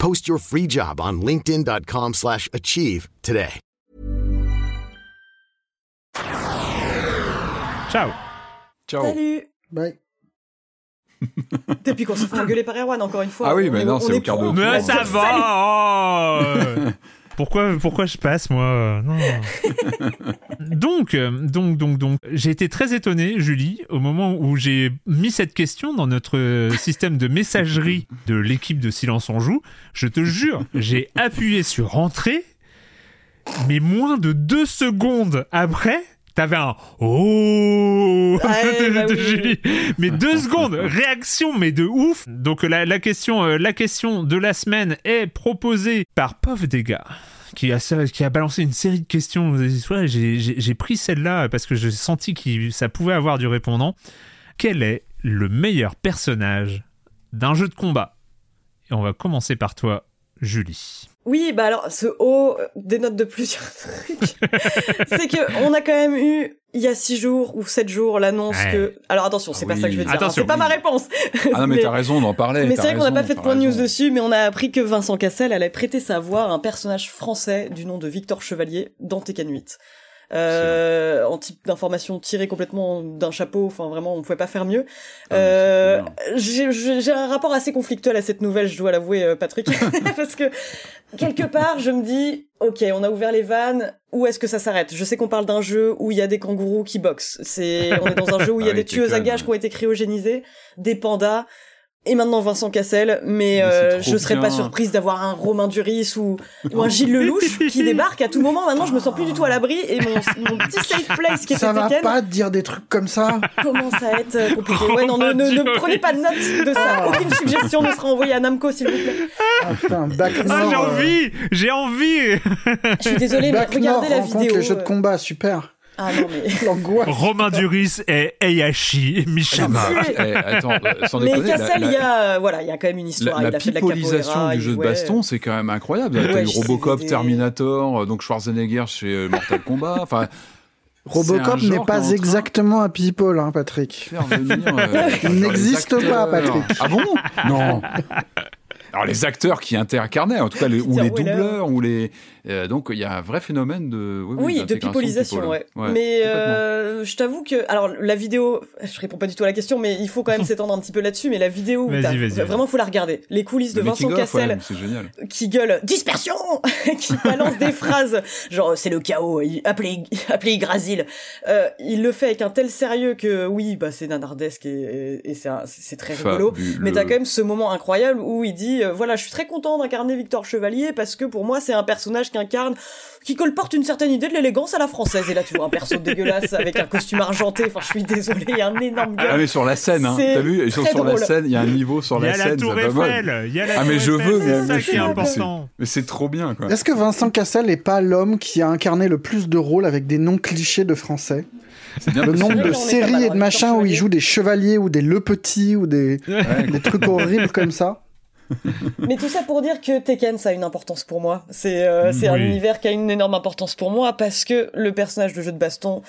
Post your free job on linkedin.com/achieve slash achieve today. Ciao Ciao. Salut Bye. Depuis qu'on se fait engueuler par Erwan, encore une fois. Ah oui, mais non, on c'est est au quart de. Mais ça va oh Pourquoi, pourquoi je passe, moi Non. donc, euh, donc, donc, donc, j'ai été très étonné, Julie, au moment où j'ai mis cette question dans notre euh, système de messagerie de l'équipe de Silence on Joue. Je te jure, j'ai appuyé sur Entrée, mais moins de deux secondes après, t'avais un Oh Ouais, de, bah de oui, oui, Julie. Mais deux secondes, réaction, mais de ouf. Donc la, la question, euh, la question de la semaine est proposée par Pov Dega. Qui a, qui a balancé une série de questions. Ouais, j'ai pris celle-là parce que j'ai senti que ça pouvait avoir du répondant. Quel est le meilleur personnage d'un jeu de combat? Et on va commencer par toi, Julie. Oui, bah alors, ce haut dénote de plusieurs trucs. c'est que on a quand même eu, il y a six jours ou sept jours, l'annonce Ouais. que... Alors attention, c'est Ah pas ça que je veux dire. hein, Attention, c'est pas ma réponse. Ah non, mais, Mais- t'as raison d'en parler. Mais c'est vrai qu'on n'a pas fait de point de news dessus, mais on a appris que Vincent Cassel allait prêter sa voix à un personnage français du nom de Victor Chevalier dans Tekken 8. Euh, en type d'information tirée complètement d'un chapeau, enfin vraiment on pouvait pas faire mieux. Ah, Euh, j'ai un rapport assez conflictuel à cette nouvelle, je dois l'avouer euh, Patrick, parce que quelque part je me dis, ok on a ouvert les vannes, où est-ce que ça s'arrête? Je sais qu'on parle d'un jeu où il y a des kangourous qui boxent, c'est on est dans un jeu où il y a Ah des tueuses à gages ouais. qui ont été cryogénisées, des pandas. Et maintenant Vincent Cassel, mais, Mais euh, je serais pas surprise d'avoir un Romain Duris ou, ou un Gilles Lelouch qui débarque à tout moment. Maintenant, je me sens plus du tout à l'abri et mon, mon petit safe place qui était Ça va Tekken pas dire des trucs comme ça. commence à être euh, compliqué. Ouais, non, ne, ne, ne prenez pas de note de ça. Aucune suggestion ne sera envoyée à Namco, s'il vous plaît. Ah putain, Ah, j'ai euh, envie J'ai envie Je suis désolée, mais regardez la vidéo. les jeux de euh. combat, super. Ah non, mais. L'angoisse. Romain Duris et Heihachi et Mishima. Ah, Tué. eh, attends, euh, sans Mais déconner, la- Cassel, la- il y a, voilà, il y a quand même une histoire. la il a fait de la pipolisation capoeira, du jeu de ouais. baston, c'est quand même incroyable. Ouais, T'as eu je Robocop, des- Terminator, euh, donc Schwarzenegger chez euh, Mortal Kombat. Enfin, C'est un Robocop genre n'est est pas train- exactement un people, hein, Patrick. faire venir. euh, Il les n'existe acteurs. pas, Patrick. Ah bon? Non. Alors les acteurs qui incarnaient, en tout cas, les, ou Peter les Weller. doubleurs, ou les. Euh, donc il y a un vrai phénomène de. Oui, Oui, de pipolisation, people. ouais. Ouais, mais euh, je t'avoue que, alors la vidéo, je réponds pas du tout à la question, mais il faut quand même s'étendre un petit peu là-dessus. Mais la vidéo, vas-y, vas-y. vraiment faut la regarder. Les coulisses de Le Vincent ouais, Cassel c'est génial. qui gueule dispersion, qui balance des phrases genre c'est le chaos, appelez appelez Yggdrasil. Euh, il le fait avec un tel sérieux que oui, bah c'est nanardesque et, et c'est très rigolo. Fabuleux. Mais t'as quand même ce moment incroyable où il dit euh, voilà je suis très content d'incarner Victor Chevalier parce que pour moi c'est un personnage qui incarne qui colporte une certaine idée de l'élégance à la française et là tu vois un perso dégueulasse avec un costume argenté enfin je suis désolé il y a un énorme Ah gueule mais sur la scène, hein. C'est t'as vu Ils sont sur la scène, il y a un niveau sur Il y la a la scène, tour ça va mal. Eiffel. Il y a la Ah, mais je veux, c'est mais- ça mais qui est je- important. Mais c'est trop bien, quoi. Est-ce que Vincent Cassel n'est pas l'homme qui a incarné le plus de rôles avec des noms clichés de français C'est bien Le nombre de séries et de machins où il joue des chevaliers ou des le petit ou des, Ouais, des trucs horribles comme ça Mais tout ça pour dire que Tekken, ça a une importance pour moi. C'est euh, un univers qui a une énorme importance pour moi parce que le personnage de jeu de baston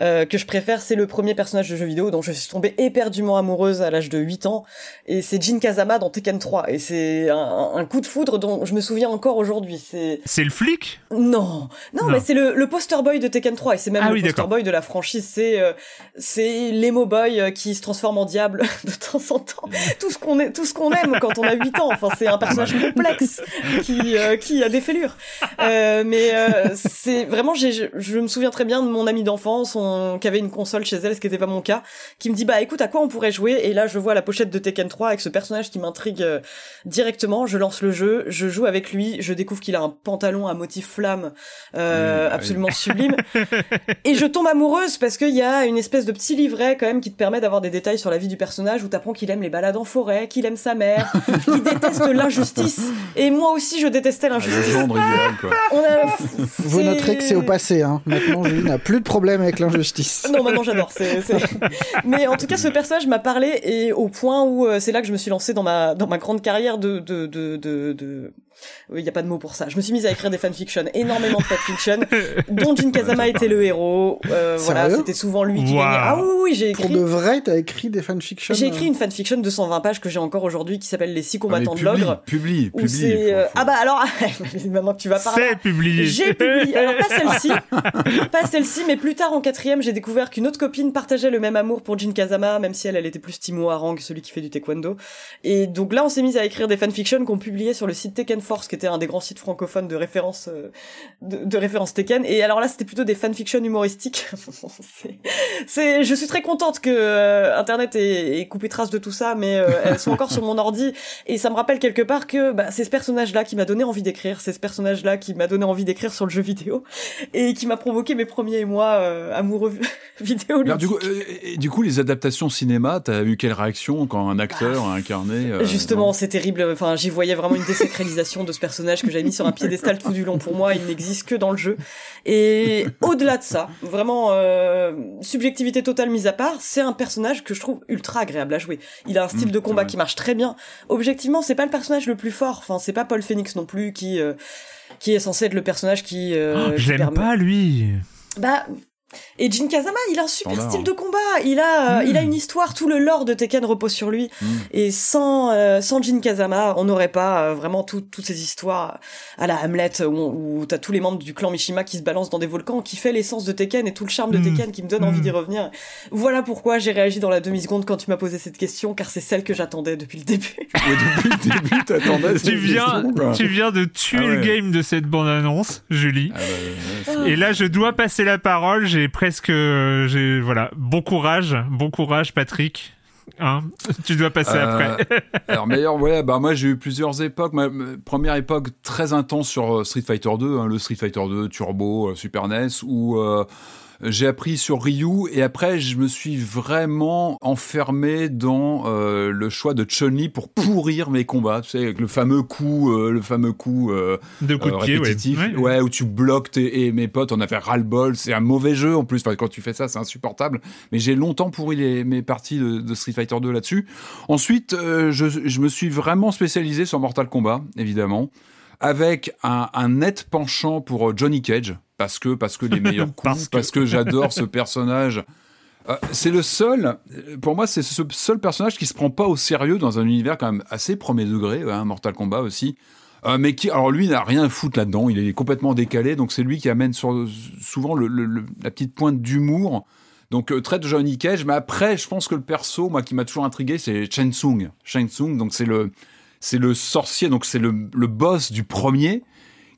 euh, que je préfère, c'est le premier personnage de jeu vidéo dont je suis tombée éperdument amoureuse à l'âge de 8 ans. Et c'est Jin Kazama dans Tekken 3. Et c'est un, un coup de foudre dont je me souviens encore aujourd'hui. C'est C'est le flic? Non, non, Non. mais c'est le, le poster boy de Tekken 3 et c'est même Ah le oui, poster boy de la franchise. C'est euh, c'est l'emo boy euh, qui se transforme en diable de temps en temps. Tout ce qu'on est, tout ce qu'on aime quand on a 8 ans. Enfin, c'est un personnage complexe qui euh, qui a des fêlures. Euh, mais euh, c'est vraiment, j'ai, je, je me souviens très bien de mon ami d'enfance, on, qui avait une console chez elle, ce qui n'était pas mon cas, qui me dit bah écoute à quoi on pourrait jouer? Et là je vois la pochette de Tekken 3 avec ce personnage qui m'intrigue euh, directement. Je lance le jeu, je joue avec lui, je découvre qu'il a un pantalon à motif flamme euh, Mmh, absolument sublime et je tombe amoureuse parce qu'il y a une espèce de petit livret quand même qui te permet d'avoir des détails sur la vie du personnage où t'apprends qu'il aime les balades en forêt, qu'il aime sa mère, qu'il déteste l'injustice et moi aussi je détestais Le l'injustice. On a- Vous noterez que c'est au passé. Hein. Maintenant, Julie n'a plus de problème avec l'injustice. Non, maintenant j'adore. c'est- c'est- Mais en tout cas, ce personnage m'a parlé et au point où euh, c'est là que je me suis lancée dans ma dans ma grande carrière de de de de. de... Il n'y a pas de mot pour ça. Je me suis mise à écrire des fanfictions, énormément de fanfictions, dont Jin Kazama était le héros. Euh, voilà, c'était souvent lui qui gagnait. Ah oui, oui, j'ai Pour écrit. de vrai, t'as écrit des fanfictions J'ai euh, écrit une fanfiction de 120 pages que j'ai encore aujourd'hui qui s'appelle Les six combattants de publie, l'ogre. publie, publie. faut- euh, faut- Ah bah alors, maintenant que tu vas parler. C'est publié. J'ai publié, alors pas celle-ci, pas celle-ci, mais plus tard en quatrième, j'ai découvert qu'une autre copine partageait le même amour pour Jin Kazama, même si elle, elle était plus Timo Harang, celui qui fait du taekwondo. Et donc là, on s'est mis à écrire des fanfictions qu'on publiait sur le site Tekken Force, qui était un des grands sites francophones de référence, euh, de, de référence Tekken. Et alors là, c'était plutôt des fanfictions humoristiques. c'est, je suis très contente que euh, Internet ait, ait coupé trace de tout ça, mais euh, elles sont encore sur mon ordi. Et ça me rappelle quelque part que bah, c'est ce personnage-là qui m'a donné envie d'écrire, c'est ce personnage-là qui m'a donné envie d'écrire sur le jeu vidéo et qui m'a provoqué mes premiers mois euh, amoureux vidéo. Alors, du, coup, et du coup, les adaptations cinéma, t'as eu quelle réaction quand un acteur a incarné Justement, c'est terrible. Enfin, j'y voyais vraiment une désacralisation de ce personnage que j'avais mis sur un piédestal tout du long. Pour moi, il n'existe que dans le jeu. Et au-delà de ça, vraiment euh, subjectivité totale mise à part, c'est un personnage que je trouve ultra agréable à jouer. Il a un style Mmh, de combat qui marche très bien. Objectivement, c'est pas le personnage le plus fort. Enfin, c'est pas Paul Phoenix non plus qui euh, qui est censé être le personnage qui. euh, Oh, je l'aime permet- pas, lui. Bah. Et Jin Kazama, il a un super Standard. style de combat. Il a, euh, il a une histoire. Tout le lore de Tekken repose sur lui. Mm. Et sans, euh, sans Jin Kazama, on n'aurait pas euh, vraiment tout- toutes ces histoires à la Hamlet où, où t'as tous les membres du clan Mishima qui se balancent dans des volcans, qui fait l'essence de Tekken et tout le charme de Mm. Tekken qui me donne envie d'y revenir. Voilà pourquoi j'ai réagi dans la demi seconde quand tu m'as posé cette question, car c'est celle que j'attendais depuis le début. Ouais, depuis le début, t'attendais cette Tu viens, question, tu viens de tuer Ah ouais. le game de cette bande-annonce, Julie. Ah bah, ouais, Et là, je dois passer la parole. J'ai presque, euh, j'ai voilà, bon courage, bon courage, Patrick. Hein tu dois passer Euh, après. Alors meilleur, ouais, bah moi j'ai eu plusieurs époques. Ma, première époque très intense sur euh, Street Fighter 2, hein, le Street Fighter 2 Turbo, Super NES, où j'ai appris sur Ryu et après je me suis vraiment enfermé dans euh, le choix de Chun-Li pour pourrir mes combats. Tu sais, avec le fameux coup, euh, le fameux coup euh, De coups de euh, pied, répétitif, Ouais. ouais, où tu bloques tes, et mes potes, on a fait ras-le-bol. C'est un mauvais jeu en plus. Enfin, quand tu fais ça, c'est insupportable. Mais j'ai longtemps pourri les, mes parties de, de Street Fighter 2 là-dessus. Ensuite, je, je me suis vraiment spécialisé sur Mortal Kombat, évidemment, avec un, un net penchant pour Johnny Cage, parce que parce que les meilleurs coups, Parce parce que. que, j'adore ce personnage. Euh, c'est le seul, pour moi, c'est ce seul personnage qui se prend pas au sérieux dans un univers quand même assez premier degré, hein, Mortal Kombat aussi. Euh, mais qui, alors lui, n'a rien à foutre là-dedans. Il est complètement décalé, donc c'est lui qui amène sur, souvent le- le- le- la petite pointe d'humour. Donc euh, très de Johnny Cage, mais après, je pense que le perso, moi, qui m'a toujours intrigué, c'est Shen Tsung. Shen Tsung, donc c'est le, c'est le sorcier, donc c'est le boss du premier,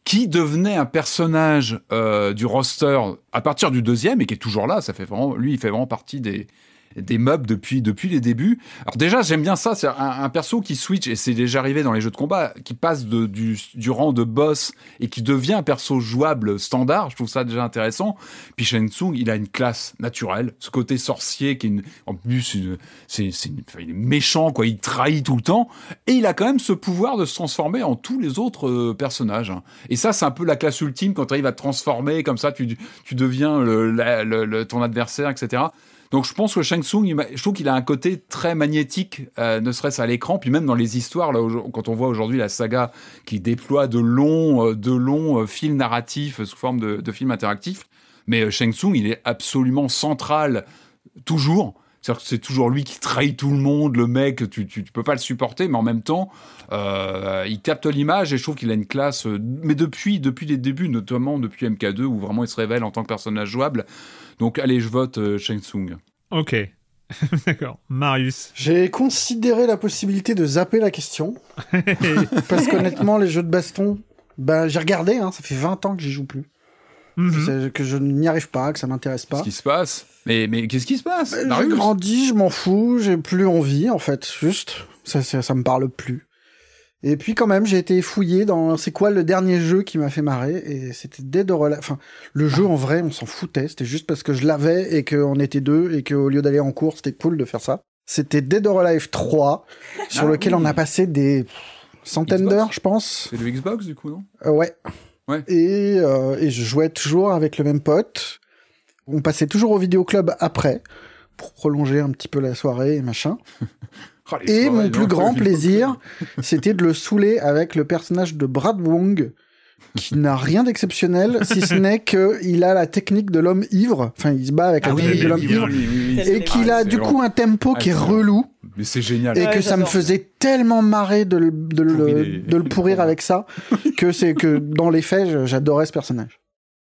qui devenait un personnage euh, du roster à partir du deuxième et qui est toujours là. Ça fait vraiment, lui, il fait vraiment partie des des mobs depuis depuis les débuts. Alors déjà, j'aime bien ça, c'est un, perso qui switch et c'est déjà arrivé dans les jeux de combat, qui passe du, du rang de boss et qui devient un perso jouable standard. Je trouve ça déjà intéressant. Puis Shen Tsung, il a une classe naturelle, ce côté sorcier qui est en plus il est méchant quoi, il trahit tout le temps et il a quand même ce pouvoir de se transformer en tous les autres euh, personnages. hein. Et ça, c'est un peu la classe ultime quand tu arrives à te transformer comme ça, tu tu deviens le- ton adversaire, etc. Donc je pense que Shang Tsung, je trouve qu'il a un côté très magnétique, euh, ne serait-ce à l'écran, puis même dans les histoires. Là, quand on voit aujourd'hui la saga qui déploie de longs, euh, de longs euh, fils narratifs sous forme de, films interactifs, mais Shang Tsung, il est absolument central toujours. C'est-à-dire que c'est toujours lui qui trahit tout le monde, le mec, tu, tu, peux pas le supporter, mais en même temps, il capte l'image et je trouve qu'il a une classe. mais depuis, depuis les débuts, notamment depuis MK2, où vraiment il se révèle en tant que personnage jouable. Donc allez, je vote euh, Shang Tsung. Ok. D'accord. Marius. J'ai considéré la possibilité de zapper la question. parce qu'honnêtement, les jeux de baston, ben, j'ai regardé, hein, ça fait 20 ans que j'y joue plus. Mhm. Que je n'y arrive pas, que ça m'intéresse pas. Qu'est-ce qui se passe? Mais, mais qu'est-ce qui se passe? Euh, J'ai grandi, je m'en fous, j'ai plus envie, en fait, juste. Ça, ça, ça me parle plus. Et puis quand même, j'ai été fouillé dans c'est quoi le dernier jeu qui m'a fait marrer et c'était Dead or Alive. Enfin, le jeu en vrai, on s'en foutait. C'était juste parce que je l'avais et qu'on était deux et qu'au lieu d'aller en cours, c'était cool de faire ça. C'était Dead or Alive 3, sur Ah lequel oui. on a passé des centaines d'heures, je pense. C'est le Xbox du coup, non? Euh, ouais. Ouais. Et, euh, et je jouais toujours avec le même pote. On passait toujours au vidéoclub après pour prolonger un petit peu la soirée et machin. Oh, Et soirées, mon plus grand plaisir, c'était de le saouler avec le personnage de Brad Wong, qui n'a rien d'exceptionnel, si ce n'est qu'il a la technique de l'homme ivre. Enfin, il se bat avec Ah la oui, technique de l'homme ivre. oui, oui, oui. Et qu'il Ah, a du long. coup un tempo Ah, qui est relou. Mais c'est génial. Et Ouais, que ça me faisait tellement marrer de le, de le, Pourrir les- de le pourrir avec ça, que c'est que dans les faits, j'adorais ce personnage.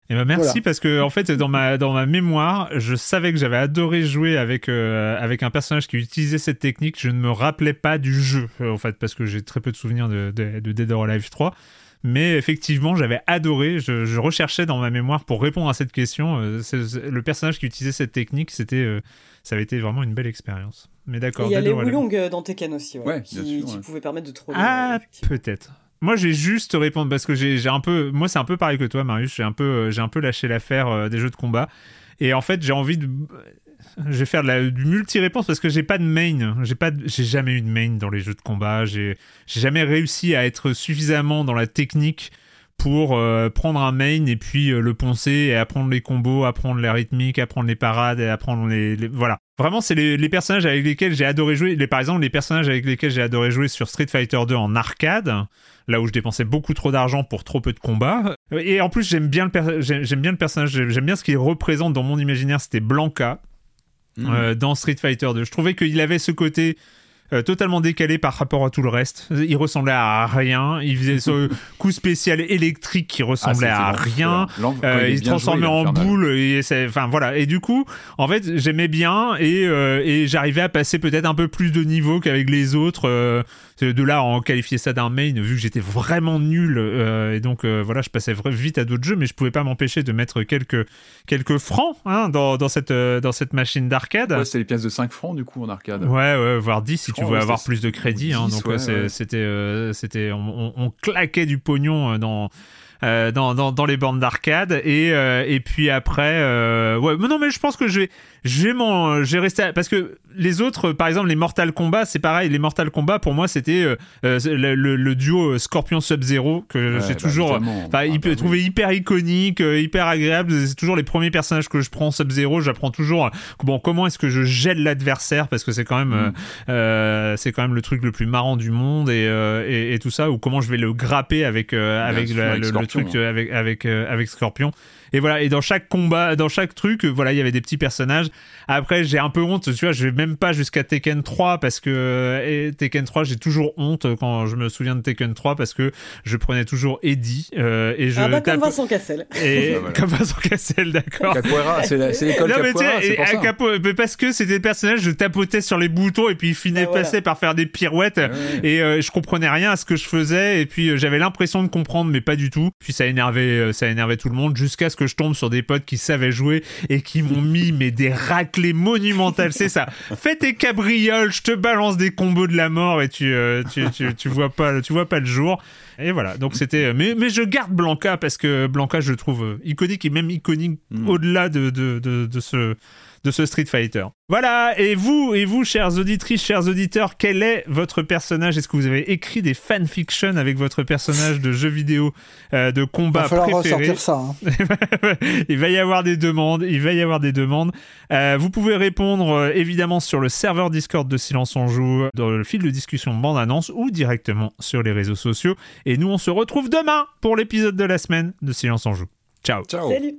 Eh ben merci Voilà. parce que en fait dans ma dans ma mémoire, je savais que j'avais adoré jouer avec euh, avec un personnage qui utilisait cette technique. Je ne me rappelais pas du jeu euh, en fait parce que j'ai très peu de souvenirs de, de, de Dead or Alive 3. Mais effectivement, j'avais adoré. Je, je recherchais dans ma mémoire pour répondre à cette question. euh, le personnage qui utilisait cette technique, c'était euh, ça avait été vraiment une belle expérience. Mais Et d'accord. il y a les euh, dans Tekken aussi, ouais, Ouais, qui, sûr, qui ouais. pouvaient permettre de troller. Ah, peut-être. Moi, j'ai juste répondre parce que j'ai un peu, moi, c'est un peu pareil que toi, Marius. J'ai un peu, euh, un peu lâché l'affaire euh, des jeux de combat. Et en fait, j'ai envie de, je vais faire la, multi-réponse parce que j'ai pas de main. J'ai pas, j'ai jamais eu de main dans les jeux de combat. J'ai jamais réussi à être suffisamment dans la technique pour euh, prendre un main et puis euh, le poncer et apprendre les combos, apprendre les rythmiques, apprendre les parades et apprendre les, les- voilà. Vraiment, c'est les, les personnages avec lesquels j'ai adoré jouer. Les, par exemple, les personnages avec lesquels j'ai adoré jouer sur Street Fighter 2 en arcade, là où je dépensais beaucoup trop d'argent pour trop peu de combats. Et en plus, j'aime bien le j'aime bien le personnage, j'aime bien ce qu'il représente dans mon imaginaire. C'était Blanca euh, dans Street Fighter 2. Je trouvais qu'il avait ce côté euh, totalement décalé par rapport à tout le reste. Il ressemblait à rien. Il faisait ce coup spécial électrique qui Ah, ressemblait c'était à rien. Euh, il se transformait joué, en boule et enfin voilà et du coup en fait j'aimais bien et, euh, et j'arrivais à passer peut-être un peu plus de niveau qu'avec les autres de là en qualifier ça d'un main vu que j'étais vraiment nul et donc voilà je passais vite à d'autres jeux mais je pouvais pas m'empêcher de mettre quelques quelques francs hein, dans, dans cette dans cette machine d'arcade Ouais, c'est les pièces de 5 francs du coup en arcade. Ouais, ouais, voire 10 si tu veux ouais, avoir plus de crédit. hein, 10, donc ouais, euh, ouais. c'était, euh, c'était, on, on- on claquait du pognon euh, dans. Euh, dans, dans, dans les bornes d'arcade et, euh, et puis après euh, ouais mais non mais je pense que je vais j'ai mon j'ai resté à- parce que les autres par exemple les Mortal Kombat c'est pareil les Mortal Kombat pour moi c'était euh, euh, le, le- le duo Scorpion Sub Zero que j'ai bah, toujours. Enfin, Ah, il peut bah, trouver oui. hyper iconique, hyper agréable. C'est toujours les premiers personnages que je prends Sub-Zero. J'apprends toujours, bon, comment est-ce que je gèle l'adversaire parce que c'est quand même, Mm. c'est quand même le truc le plus marrant du monde et, euh, et, et tout ça. Ou comment je vais le grapper avec avec, la- avec le, le truc hein. euh, avec avec euh, avec Scorpion. Et voilà. Et dans chaque combat, dans chaque truc, euh, voilà, il y avait des petits personnages. Après, j'ai un peu honte. Tu vois, je vais même pas jusqu'à Tekken 3 parce que euh, et Tekken 3, j'ai toujours honte quand je me souviens de Tekken 3 parce que je prenais toujours Eddie euh, et je Ah bah comme Vincent Cassel. et Ah, voilà. comme Vincent Cassel, d'accord. Capoeira, c'est la- c'est l'école Non, mais tu Capoeira, et pour ça. Capo- mais parce que c'était le personnage, je tapotais sur les boutons et puis il finait Ah, voilà. passer par faire des pirouettes Ouais. et euh, je comprenais rien à ce que je faisais et puis euh, j'avais l'impression de comprendre mais pas du tout. Puis ça énervait, euh, ça énervait tout le monde jusqu'à ce que je tombe sur des potes qui savaient jouer et qui m'ont mis mais des raclées monumentales. C'est ça. Fais tes cabrioles, je te balance des combos de la mort et tu, euh, tu, tu, tu vois pas, tu vois pas le jour. Et voilà. Donc c'était, mais, mais je garde Blanca parce que Blanca je le trouve euh, iconique et même iconique Mm. au-delà de, de, de, de ce de ce Street Fighter. Voilà, et vous, et vous, chers auditrices, chers auditeurs, quel est votre personnage? Est-ce que vous avez écrit des fanfictions avec votre personnage de jeu vidéo euh, de combat va falloir préféré? ressortir ça. hein. il va y avoir des demandes, il va y avoir des demandes. Euh, vous pouvez répondre euh, évidemment sur le serveur Discord de Silence on Joue, dans le fil de discussion bande annonce ou directement sur les réseaux sociaux. Et nous, on se retrouve demain pour l'épisode de la semaine de Silence on Joue. Ciao Ciao. Salut